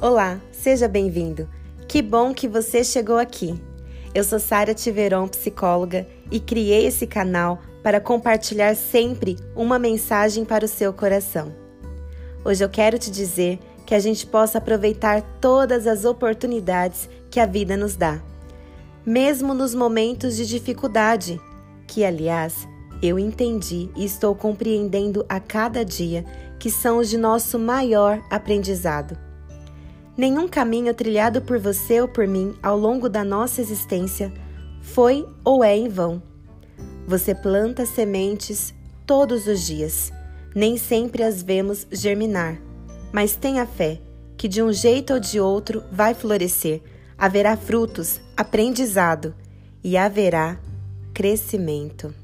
Olá, seja bem-vindo. Que bom que você chegou aqui. Eu sou Sara Tiveron, psicóloga, e criei esse canal para compartilhar sempre uma mensagem para o seu coração. Hoje eu quero te dizer que a gente possa aproveitar todas as oportunidades que a vida nos dá, mesmo nos momentos de dificuldade, que aliás eu entendi e estou compreendendo a cada dia que são os de nosso maior aprendizado. Nenhum caminho trilhado por você ou por mim ao longo da nossa existência foi ou é em vão. Você planta sementes todos os dias. Nem sempre as vemos germinar, mas tenha fé que de um jeito ou de outro vai florescer, haverá frutos, aprendizado e haverá crescimento.